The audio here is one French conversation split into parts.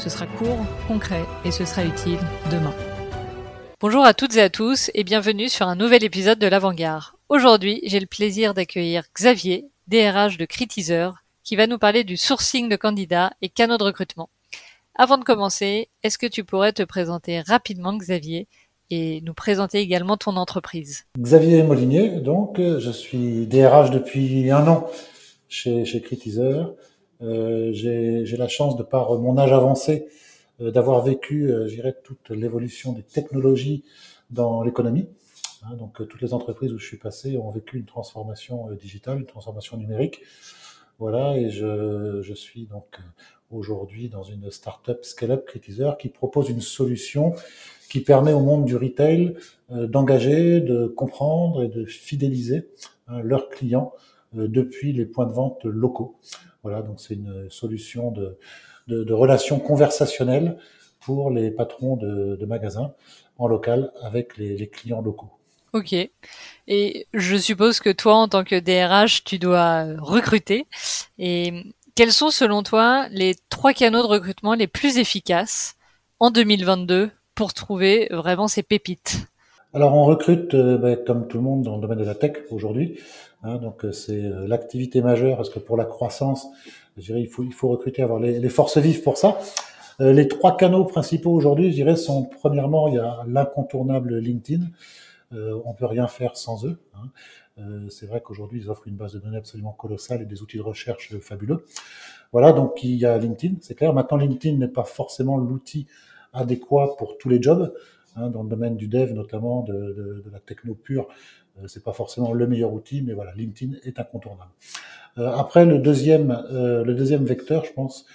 Ce sera court, concret et ce sera utile demain. Bonjour à toutes et à tous et bienvenue sur un nouvel épisode de l'Avant-Garde. Aujourd'hui, j'ai le plaisir d'accueillir Xavier, DRH de Critizer, qui va nous parler du sourcing de candidats et canaux de recrutement. Avant de commencer, est-ce que tu pourrais te présenter rapidement, Xavier, et nous présenter également ton entreprise? Xavier Molinier, donc, je suis DRH depuis un an chez, chez Critizer. Euh, j'ai la chance, de par mon âge avancé, euh, d'avoir vécu, euh, j'irais, toute l'évolution des technologies dans l'économie. Hein, donc, toutes les entreprises où je suis passé ont vécu une transformation digitale, une transformation numérique. Voilà, et je, je suis donc aujourd'hui dans une startup scale-up Critizer qui propose une solution qui permet au monde du retail d'engager, de comprendre et de fidéliser hein, leurs clients depuis les points de vente locaux. Voilà, donc c'est une solution de, de, de relations conversationnelles pour les patrons de, de magasins en local avec les, les, clients locaux. Ok. Et je suppose que toi, en tant que DRH, tu dois recruter. Et quels sont, selon toi, les trois canaux de recrutement les plus efficaces en 2022 pour trouver vraiment ces pépites? Alors on recrute, bah, comme tout le monde, dans le domaine de la tech aujourd'hui. Hein, donc euh, c'est euh, l'activité majeure parce que pour la croissance, je dirais, il faut, il faut recruter, avoir les, les forces vives pour ça. Euh, les trois canaux principaux aujourd'hui, je dirais, sont premièrement, il y a l'incontournable LinkedIn. Euh, on peut rien faire sans eux. Hein. Euh, c'est vrai qu'aujourd'hui, ils offrent une base de données absolument colossale et des outils de recherche fabuleux. Voilà, donc il y a LinkedIn, c'est clair. Maintenant, LinkedIn n'est pas forcément l'outil adéquat pour tous les jobs. Hein, dans le domaine du dev, notamment de, la techno pure, euh, c'est pas forcément le meilleur outil, mais voilà, LinkedIn est incontournable. Euh, après, le deuxième, euh, le deuxième vecteur, je pense,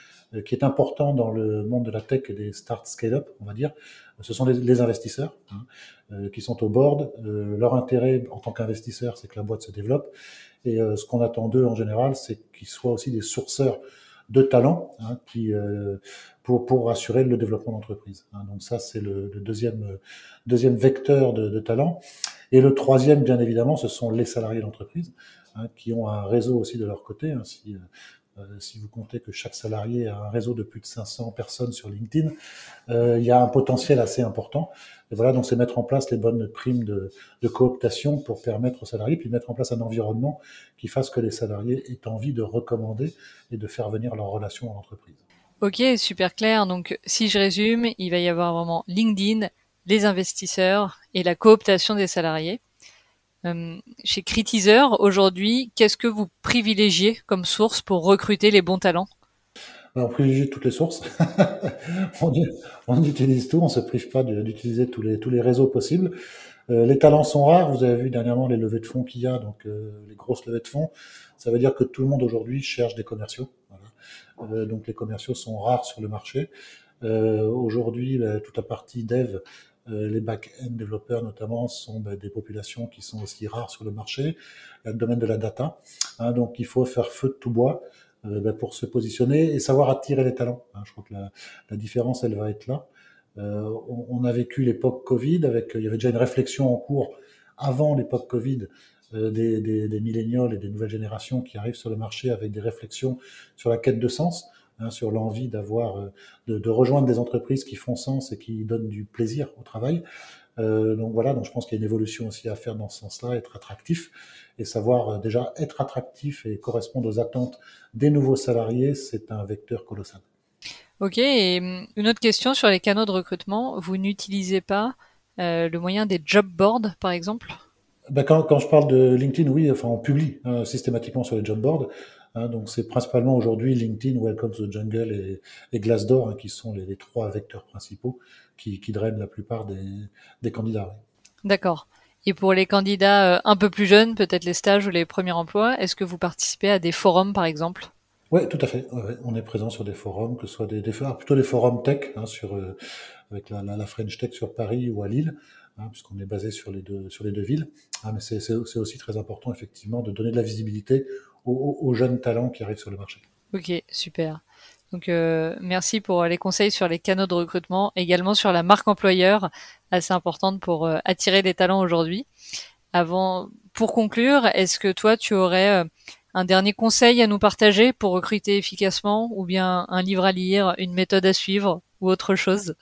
qui est important dans le monde de la tech et des start scale-up, on va dire, ce sont les, investisseurs hein, qui sont au board. leur intérêt en tant qu'investisseur, c'est que la boîte se développe. Et ce qu'on attend d'eux en général, c'est qu'ils soient aussi des sourceurs de talents hein, qui euh, pour pour assurer le développement d'entreprise. Hein. Donc ça c'est le, le, deuxième deuxième vecteur de, de, talent. Et le troisième, bien évidemment, ce sont les salariés d'entreprise hein, qui ont un réseau aussi de leur côté. Hein, si, euh, si vous comptez que chaque salarié a un réseau de plus de 500 personnes sur LinkedIn, euh, il y a un potentiel assez important. Et voilà, donc c'est mettre en place les bonnes primes de, de, cooptation pour permettre aux salariés, puis mettre en place un environnement qui fasse que les salariés aient envie de recommander et de faire venir leurs relations en entreprise. Ok, super clair. Donc si je résume, il va y avoir vraiment LinkedIn, les investisseurs et la cooptation des salariés. Euh, chez Critizer, aujourd'hui, qu'est-ce que vous privilégiez comme source pour recruter les bons talents? On privilégie toutes les sources. on, utilise tout, on se prive pas d'utiliser tous les, tous les réseaux possibles. Euh, les talents sont rares. Vous avez vu dernièrement les levées de fonds qu'il y a, donc euh, les grosses levées de fonds. Ça veut dire que tout le monde aujourd'hui cherche des commerciaux. Voilà. Euh, donc les commerciaux sont rares sur le marché. Aujourd'hui, toute la partie dev les back-end développeurs notamment sont ben, des populations qui sont aussi rares sur le marché. Le domaine de la data. Hein, donc il faut faire feu de tout bois ben, pour se positionner et savoir attirer les talents. Hein, je crois que la, la, différence, elle va être là. Euh, on, on, a vécu l'époque Covid avec, il y avait déjà une réflexion en cours avant l'époque Covid euh, des, des, des millénials et des nouvelles générations qui arrivent sur le marché avec des réflexions sur la quête de sens hein, sur l'envie d'avoir, euh, de, de, rejoindre des entreprises qui font sens et qui donnent du plaisir au travail. Euh, donc voilà, donc je pense qu'il y a une évolution aussi à faire dans ce sens-là, être attractif et savoir déjà être attractif et correspondre aux attentes des nouveaux salariés, c'est un vecteur colossal. Ok, et hum, une autre question sur les canaux de recrutement, vous n'utilisez pas euh, le moyen des job boards, par exemple? Ben quand, quand, je parle de LinkedIn, oui, enfin on publie hein, systématiquement sur les job boards. Hein, donc c'est principalement aujourd'hui LinkedIn, Welcome to the Jungle et, et Glassdoor hein, qui sont les, les, trois vecteurs principaux qui, qui drainent la plupart des, des candidats. D'accord. Et pour les candidats euh, un peu plus jeunes, peut-être les stages ou les premiers emplois, est-ce que vous participez à des forums par exemple? Oui, tout à fait. on est présent sur des forums, que ce soit des, des plutôt des forums tech, hein, sur, euh, avec la, la, French Tech sur Paris ou à Lille, hein, puisqu'on est basé sur les deux, sur les deux villes. Ah, mais c'est aussi très important, effectivement, de donner de la visibilité aux, jeunes talents qui arrivent sur le marché. Ok, super. Donc euh, merci pour les conseils sur les canaux de recrutement, également sur la marque employeur, assez importante pour euh, attirer des talents aujourd'hui. Avant, pour conclure, est-ce que toi tu aurais euh, un dernier conseil à nous partager pour recruter efficacement, ou bien un livre à lire, une méthode à suivre, ou autre chose?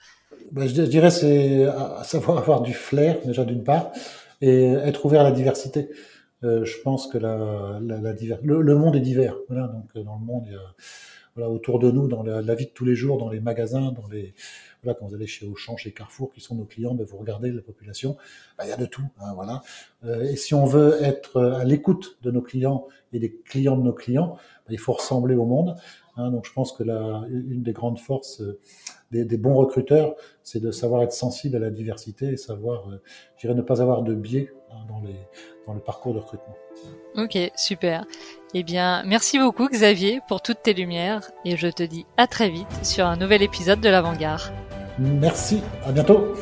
Ben, je dirais c'est savoir avoir du flair déjà d'une part et être ouvert à la diversité. je pense que le, monde est divers. A voilà, autour de nous, dans la, vie de tous les jours, dans les magasins, dans les voilà, quand vous allez chez Auchan, chez Carrefour, qui sont nos clients, ben vous regardez la population, ben, il y a de tout, hein, voilà. Euh, et si on veut être à l'écoute de nos clients et des clients de nos clients, ben, il faut ressembler au monde. Hein, donc je pense que la, une des grandes forces euh, des, des bons recruteurs, c'est de savoir être sensible à la diversité et savoir, euh, je dirais, ne pas avoir de biais hein, dans, les, dans le parcours de recrutement. Ok, super. Eh bien, merci beaucoup Xavier pour toutes tes lumières et je te dis à très vite sur un nouvel épisode de l'Avant-Garde. Merci, à bientôt.